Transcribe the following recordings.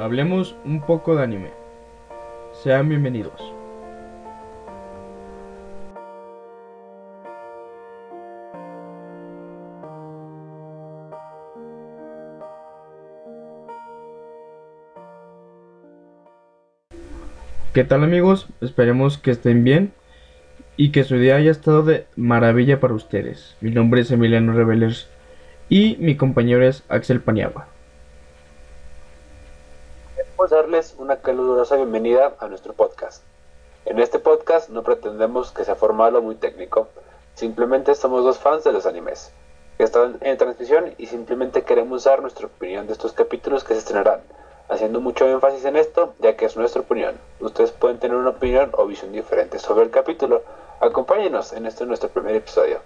hablemos un poco de anime. Sean bienvenidos. ¿Qué tal amigos? Esperemos que estén bien y que su día haya estado de maravilla para ustedes. Mi nombre es Emiliano Revelers y mi compañero es Axel Paniagua. Queremos darles una calurosa bienvenida a nuestro podcast. En este podcast no pretendemos que sea formal o muy técnico, simplemente somos dos fans de los animes que están en transmisión y simplemente queremos dar nuestra opinión de estos capítulos que se estrenarán haciendo mucho énfasis en esto, ya que es nuestra opinión. Ustedes pueden tener una opinión o visión diferente sobre el capítulo. Acompáñenos en este nuestro primer episodio.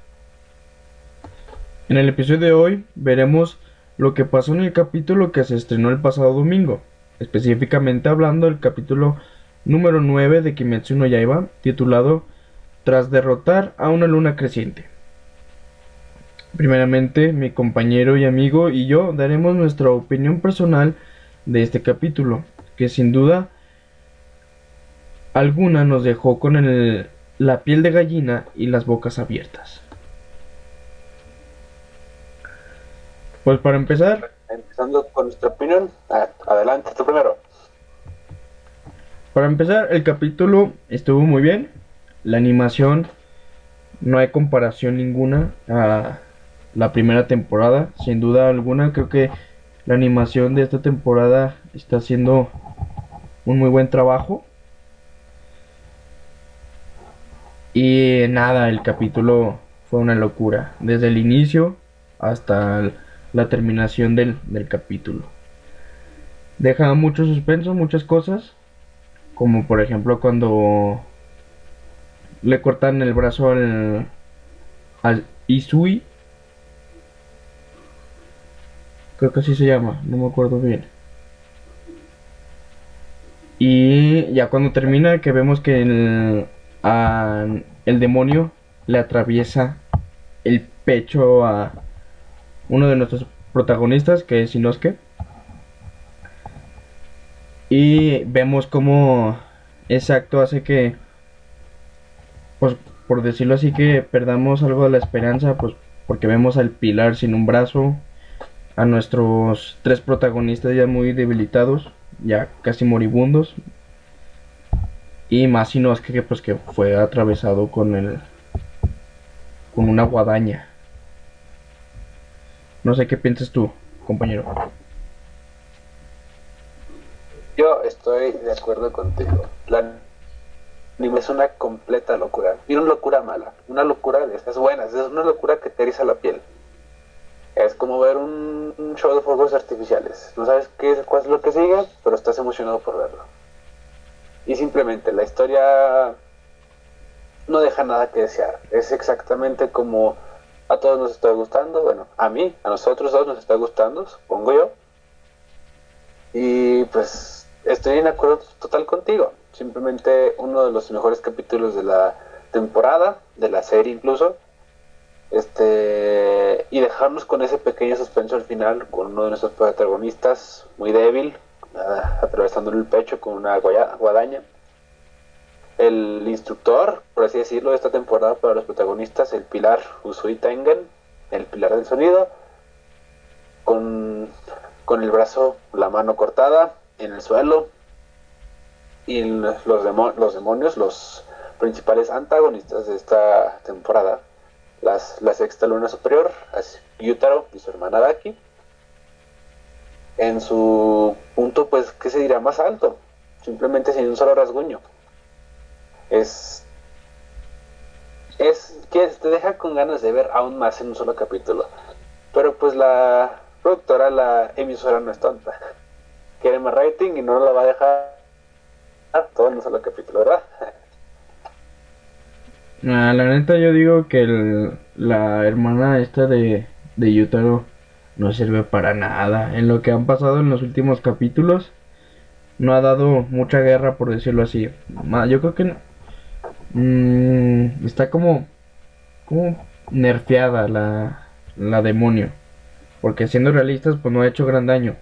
En el episodio de hoy veremos lo que pasó en el capítulo que se estrenó el pasado domingo, específicamente hablando del capítulo número 9 de Kimetsu no Yaiba, titulado Tras derrotar a una luna creciente. Primeramente, mi compañero y amigo y yo daremos nuestra opinión personal de este capítulo, que sin duda alguna nos dejó con el, la piel de gallina y las bocas abiertas. Pues para empezar... Empezando con nuestra opinión, adelante, tú primero. Para empezar, el capítulo estuvo muy bien. La animación no hay comparación ninguna a la primera temporada. Sin duda alguna, creo que la animación de esta temporada está haciendo un muy buen trabajo. Y nada, el capítulo fue una locura. Desde el inicio hasta la terminación del, capítulo. Deja mucho suspenso, muchas cosas. Como por ejemplo cuando le cortan el brazo al, al Isui Creo que así se llama, no me acuerdo bien. Y ya cuando termina, que vemos que el, el demonio le atraviesa el pecho a uno de nuestros protagonistas, que es Inosuke. Y vemos como ese acto hace que, pues por decirlo así, que perdamos algo de la esperanza, pues porque vemos al pilar sin un brazo, a nuestros tres protagonistas ya muy debilitados, ya casi moribundos. Y más si no es que pues que fue atravesado con el con una guadaña. No sé qué piensas tú, compañero. Yo estoy de acuerdo contigo. La anime es una completa locura. Y una locura mala. Una locura de esas buenas. Es una locura que te eriza la piel. Es como ver un, show de fuegos artificiales. No sabes qué, cuál es lo que sigue, pero estás emocionado por verlo. Y simplemente la historia no deja nada que desear. Es exactamente como a todos nos está gustando. Bueno, a mí, a nosotros todos nos está gustando, supongo yo. Y pues estoy en acuerdo total contigo. Simplemente uno de los mejores capítulos de la temporada, de la serie incluso este y dejarnos con ese pequeño suspenso al final con uno de nuestros protagonistas muy débil uh, atravesándole el pecho con una guadaña el instructor por así decirlo de esta temporada para los protagonistas el pilar Usui Tengen el pilar del sonido con, con el brazo la mano cortada en el suelo y los, los demonios los principales antagonistas de esta temporada la sexta luna superior, Yutaro y su hermana Daki. En su punto, pues, ¿qué se dirá? Más alto, simplemente sin un solo rasguño. Es. Es que te deja con ganas de ver aún más en un solo capítulo. Pero pues la productora, la emisora no es tonta. Quiere más rating y no lo va a dejar todo en un solo capítulo, ¿verdad? la neta yo digo que la hermana esta de, de Yutaro no sirve para nada. En lo que han pasado en los últimos capítulos no ha dado mucha guerra por decirlo así. Yo creo que mm, está como como nerfeada la, la demonio. Porque siendo realistas pues no ha hecho gran daño.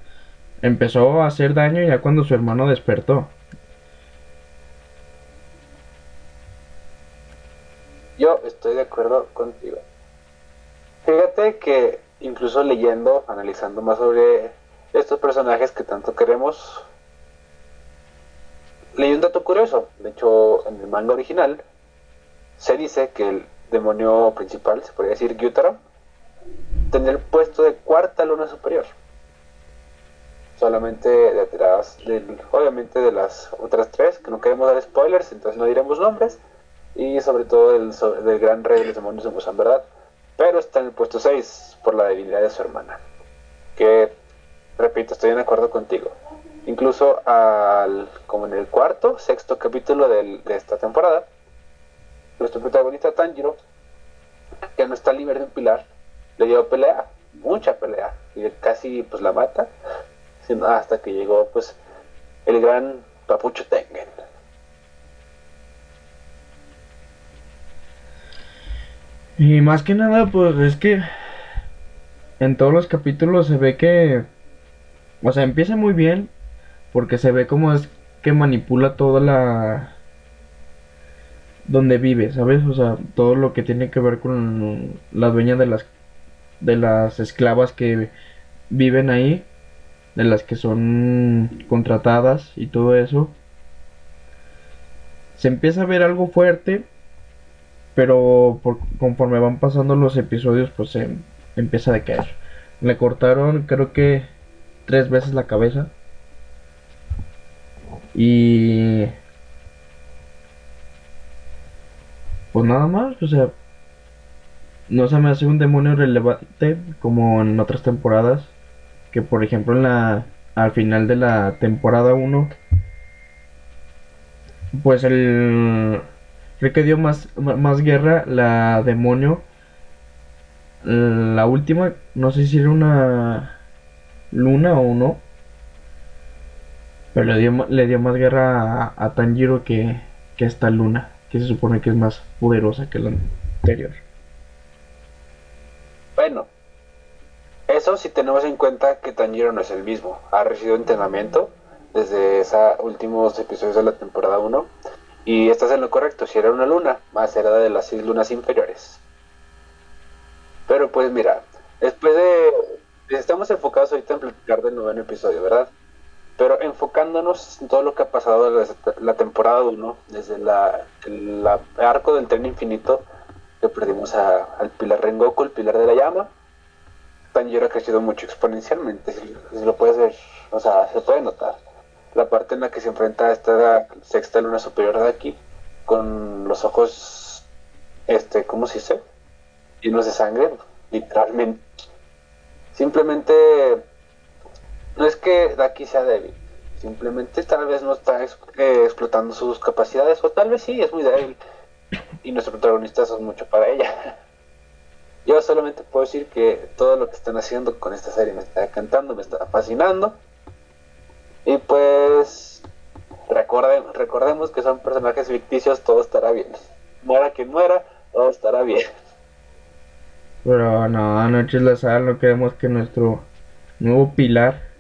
empezó a hacer daño ya cuando su hermano despertó. Yo estoy de acuerdo contigo. Fíjate que incluso leyendo, analizando más sobre estos personajes que tanto queremos, leí un dato curioso. De hecho, en el manga original se dice que el demonio principal, se podría decir Gyutaro, tenía el puesto de cuarta luna superior. Solamente detrás, del, obviamente, de las otras tres, que no queremos dar spoilers, entonces no diremos nombres. Y sobre todo del, gran rey de los demonios de Musan, ¿verdad? Pero está en el puesto 6 por la debilidad de su hermana. Que, repito, estoy en acuerdo contigo. Incluso al, como en el cuarto, sexto capítulo de esta temporada, nuestro protagonista Tanjiro, que no está libre de un pilar, le dio pelea, mucha pelea, y casi pues la mata, hasta que llegó pues el gran Papucho Tengen. Y más que nada, pues es que en todos los capítulos se ve que, o sea, empieza muy bien, porque se ve como es que manipula toda la... donde vive, ¿sabes? O sea, todo lo que tiene que ver con la dueña de las de las esclavas que viven ahí, de las que son contratadas y todo eso. Se empieza a ver algo fuerte, pero conforme van pasando los episodios, pues se empieza a decaer. Le cortaron, creo que tres veces la cabeza. Y. Pues nada más, o sea, no se me hace un demonio relevante como en otras temporadas. Que por ejemplo en la al final de la temporada 1 pues el creo que dio más, más guerra la demonio la última no sé si era una luna o no pero le dio, le dio más guerra a, a Tanjiro que, esta luna que se supone que es más poderosa que la anterior bueno, eso si tenemos en cuenta que Tanjiro no es el mismo. Ha recibido entrenamiento desde esos últimos episodios de la temporada 1. Y estás en lo correcto, si era una luna, más era de las seis lunas inferiores. Pero pues mira, después de... Estamos enfocados ahorita en platicar del noveno episodio, ¿verdad? Pero enfocándonos en todo lo que ha pasado desde la temporada 1, desde la, el arco del tren infinito, que perdimos al Pilar Rengoku, el Pilar de la Llama. Tanjiro ha crecido mucho exponencialmente, si, lo puedes ver, o sea, se puede notar. La parte en la que se enfrenta a esta sexta luna superior de aquí, con los ojos, este, ¿cómo se dice? Llenos de sangre, literalmente. Simplemente, no es que Daki sea débil, simplemente tal vez no está eh, explotando sus capacidades, o tal vez sí, es muy débil y nuestro protagonista son mucho para ella. Yo solamente puedo decir que todo lo que están haciendo con esta serie me está encantando, me está fascinando. Y pues recordemos que son personajes ficticios, todo estará bien. Muera quien muera, todo estará bien. Pero no, anoche la sal, no queremos que nuestro nuevo pilar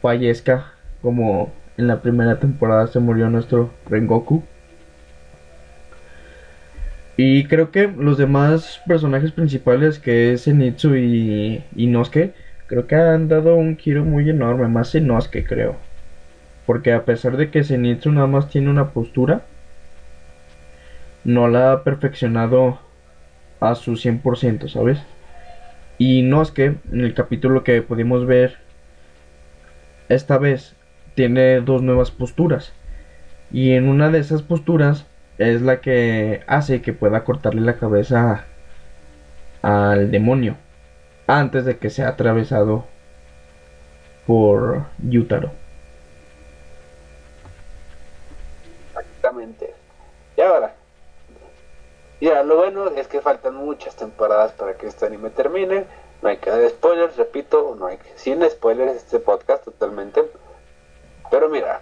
fallezca como en la primera temporada se murió nuestro Rengoku. Y creo que los demás personajes principales, que es Zenitsu y Inosuke, creo que han dado un giro muy enorme, más Inosuke creo. Porque a pesar de que Zenitsu nada más tiene una postura, no la ha perfeccionado a su 100%, ¿sabes? Y Inosuke, en el capítulo que pudimos ver esta vez, tiene dos nuevas posturas. Y en una de esas posturas es la que hace que pueda cortarle la cabeza al demonio antes de que sea atravesado por Yutaro. Exactamente. Y ahora, ya lo bueno es que faltan muchas temporadas para que este anime termine. No hay que dar spoilers, repito, no hay que, sin spoilers este podcast totalmente. Pero mira,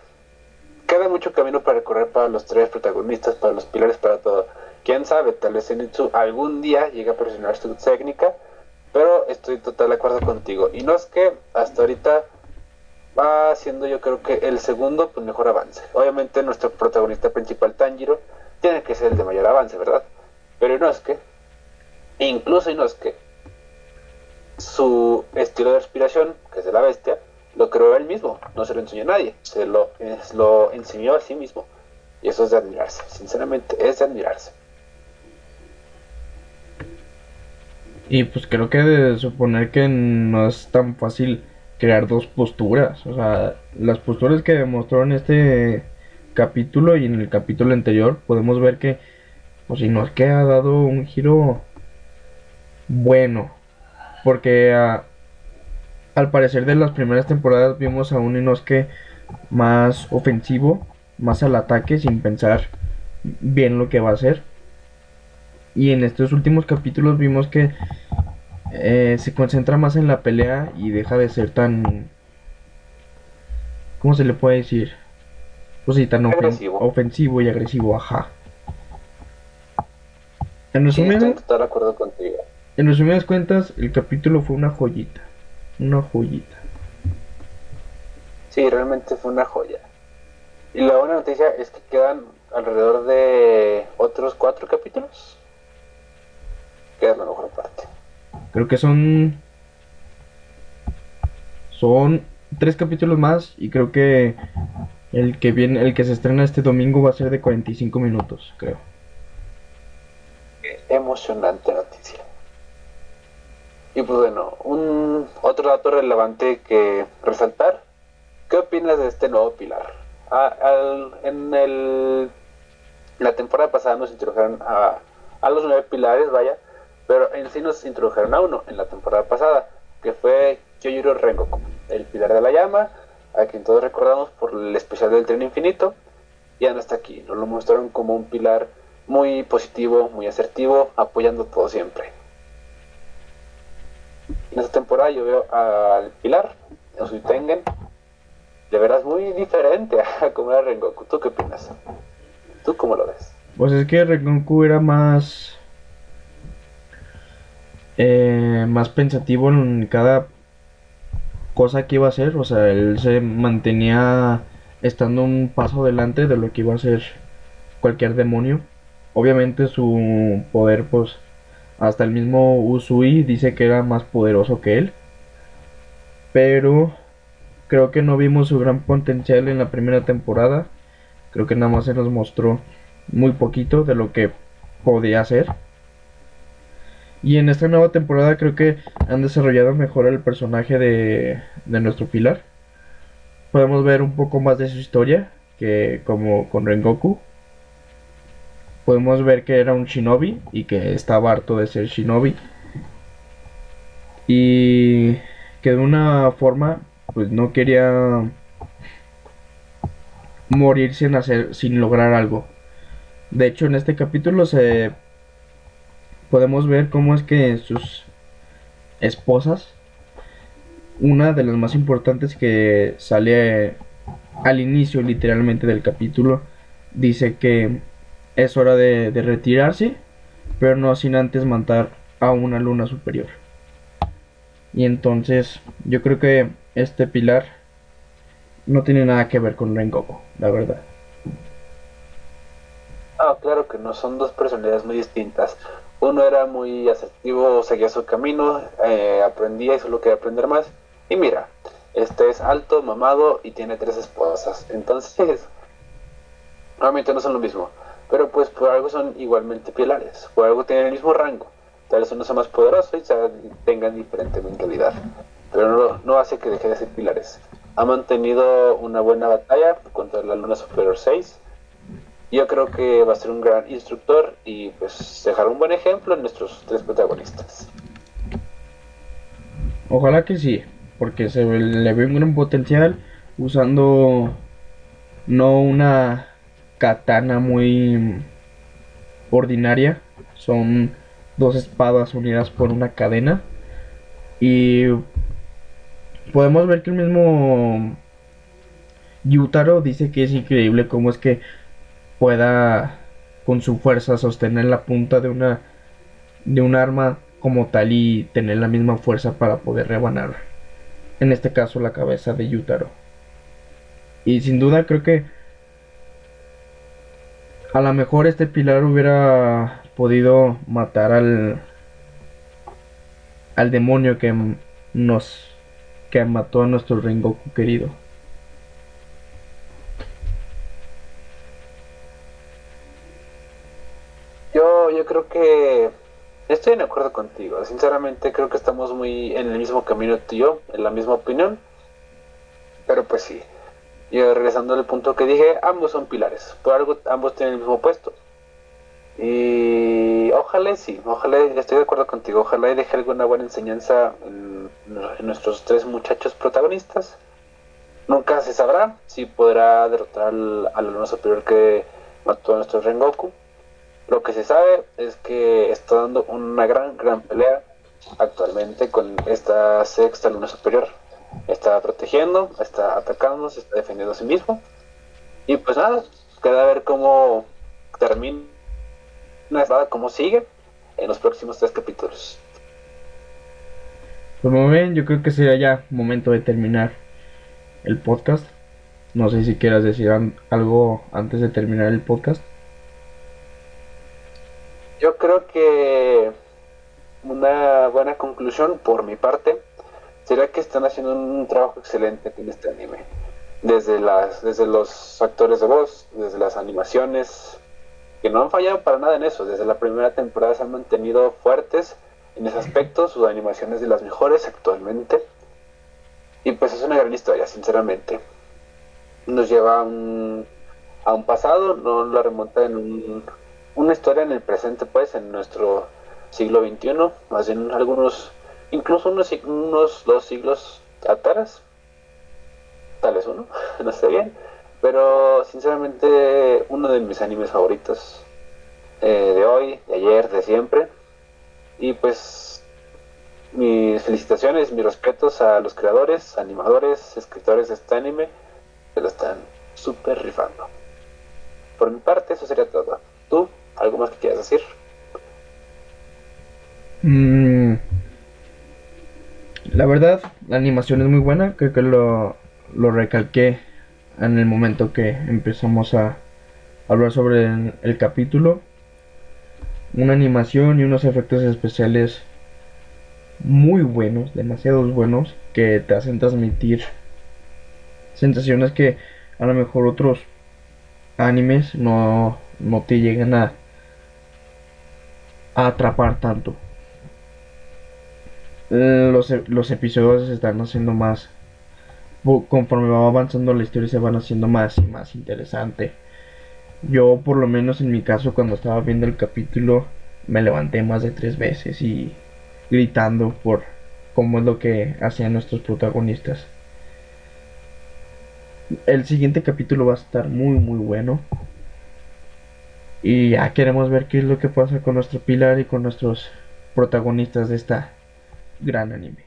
queda mucho camino para recorrer para los tres protagonistas, para los pilares, para todo. Quién sabe, tal vez Zenitsu algún día llegue a presionar su técnica, pero estoy total de acuerdo contigo. Y no es que hasta ahorita va siendo yo creo que el segundo pues mejor avance. Obviamente nuestro protagonista principal Tanjiro tiene que ser el de mayor avance, ¿verdad? Pero que, incluso que su estilo de respiración, que es de la bestia, lo creó él mismo, no se lo enseñó a nadie, se lo, enseñó a sí mismo. Y eso es de admirarse, sinceramente, es de admirarse. Y pues creo que de suponer que no es tan fácil crear dos posturas. O sea, las posturas que demostró en este capítulo y en el capítulo anterior, podemos ver que, pues si no es que ha dado un giro bueno. Porque ah, al parecer de las primeras temporadas vimos a un Inosuke más ofensivo, más al ataque, sin pensar bien lo que va a hacer. Y en estos últimos capítulos vimos que eh, se concentra más en la pelea y deja de ser tan... ¿Cómo se le puede decir? Pues sí, tan ofensivo y agresivo, ajá. En resumidas, En resumidas cuentas, el capítulo fue una joyita. Una joyita. Sí, realmente fue una joya. Y la buena noticia es que quedan alrededor de otros cuatro capítulos. Queda la mejor parte. Creo que son. Son tres capítulos más y creo que el que viene, el que se estrena este domingo va a ser de 45 minutos, creo. Emocionante noticia. Y pues bueno, un otro dato relevante que resaltar. ¿Qué opinas de este nuevo pilar? en el, la temporada pasada nos introdujeron a, los nueve pilares, vaya, pero en sí nos introdujeron a uno en la temporada pasada, que fue Kyojuro Rengoku, el pilar de la llama, a quien todos recordamos por el especial del tren infinito, y anda hasta aquí. Nos lo mostraron como un pilar muy positivo, muy asertivo, apoyando todo siempre. En esta temporada yo veo al pilar, en Tengen, de veras muy diferente a como era Rengoku. ¿Tú qué opinas? ¿Tú cómo lo ves? Pues es que Rengoku era más eh, más pensativo en cada cosa que iba a hacer. O sea, él se mantenía estando un paso adelante de lo que iba a ser cualquier demonio. Obviamente su poder, pues, hasta el mismo Usui dice que era más poderoso que él. Pero creo que no vimos su gran potencial en la primera temporada. Creo que nada más se nos mostró muy poquito de lo que podía hacer. Y en esta nueva temporada creo que han desarrollado mejor el personaje de, nuestro pilar. Podemos ver un poco más de su historia que como con Rengoku. Podemos ver que era un shinobi y que estaba harto de ser shinobi. Y que de una forma pues no quería morir sin hacer sin lograr algo. De hecho, en este capítulo se podemos ver cómo es que sus esposas, una de las más importantes que sale al inicio literalmente del capítulo, dice que es hora de, retirarse, pero no sin antes matar a una luna superior. Y entonces yo creo que este pilar no tiene nada que ver con Rengoku, la verdad. Ah, claro que no, son dos personalidades muy distintas. Uno era muy asertivo, seguía su camino, eh, aprendía y solo quería aprender más. Y mira, este es alto, mamado y tiene tres esposas. Entonces, realmente no son lo mismo. Pero pues por algo son igualmente pilares, por algo tienen el mismo rango. Tal vez uno sea más poderoso y tengan diferente mentalidad. Pero no, no hace que deje de ser pilares. Ha mantenido una buena batalla contra la Luna Superior 6 yo creo que va a ser un gran instructor y pues dejar un buen ejemplo en nuestros tres protagonistas. Ojalá que sí, porque se le ve un gran potencial usando no una katana muy ordinaria, son dos espadas unidas por una cadena. Y podemos ver que el mismo Yutaro dice que es increíble cómo es que pueda con su fuerza sostener la punta de una de un arma como tal y tener la misma fuerza para poder rebanar en este caso la cabeza de Yutaro. Y sin duda creo que a lo mejor este pilar hubiera podido matar al al demonio que nos que mató a nuestro Rengoku querido. Yo, yo creo que estoy de acuerdo contigo. Sinceramente creo que estamos muy en el mismo camino tú y yo, en la misma opinión. Pero pues sí. Yo regresando al punto que dije, ambos son pilares. Por algo ambos tienen el mismo puesto. Y ojalá sí, ojalá, estoy de acuerdo contigo, ojalá y deje alguna buena enseñanza en, nuestros tres muchachos protagonistas. Nunca se sabrá si podrá derrotar al, al superior que mató a nuestro Rengoku. Lo que se sabe es que está dando una gran, gran pelea actualmente con esta sexta luna superior. Está protegiendo, está atacando, se está defendiendo a sí mismo. Y pues nada, queda a ver cómo termina cómo sigue en los próximos tres capítulos. Pues muy bien, yo creo que sería ya momento de terminar el podcast. No sé si quieras decir algo antes de terminar el podcast. Yo creo que una buena conclusión por mi parte sería que están haciendo un trabajo excelente en este anime. Desde, las, desde los actores de voz, desde las animaciones, que no han fallado para nada en eso. Desde la primera temporada se han mantenido fuertes en ese aspecto. Sus animaciones de las mejores actualmente. Y pues es una gran historia, sinceramente. Nos lleva a un, a un pasado, no la remonta en una historia en el presente, pues, en nuestro siglo XXI, más bien algunos, incluso unos, unos dos siglos atrás, tal vez uno, no sé bien pero sinceramente uno de mis animes favoritos eh, de hoy, de ayer, de siempre. Y pues mis felicitaciones, mis respetos a los creadores, animadores, escritores de este anime, que lo están súper rifando. Por mi parte, eso sería todo. ¿Tú? ¿Algo más que quieras decir? Mm, la verdad, la animación es muy buena, creo que lo, lo recalqué en el momento que empezamos a hablar sobre el, capítulo. Una animación y unos efectos especiales muy buenos, demasiados buenos, que te hacen transmitir sensaciones que a lo mejor otros animes no, no te llegan a, a atrapar tanto. Los, los episodios están haciendo más conforme va avanzando la historia se van haciendo más y más interesante. Yo por lo menos en mi caso cuando estaba viendo el capítulo me levanté más de tres veces y gritando por cómo es lo que hacían nuestros protagonistas. El siguiente capítulo va a estar muy muy bueno. Y ya queremos ver qué es lo que pasa con nuestro pilar y con nuestros protagonistas de esta gran anime.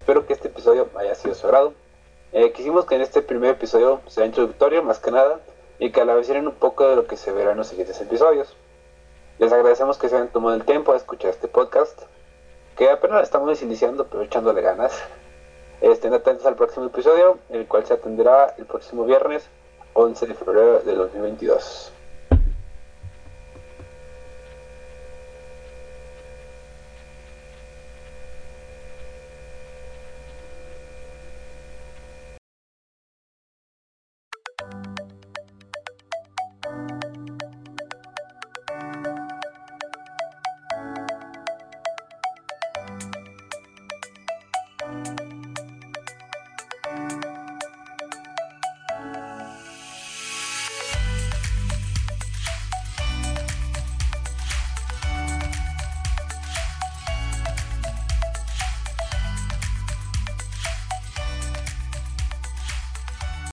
Espero que este episodio haya sido su agrado. Eh, quisimos que en este primer episodio sea introductorio más que nada y que a la vez un poco de lo que se verá en los siguientes episodios. Les agradecemos que se hayan tomado el tiempo a escuchar este podcast, que apenas estamos iniciando pero echándole ganas. Estén atentos al próximo episodio, el cual se atenderá el próximo viernes 11 de febrero de 2022.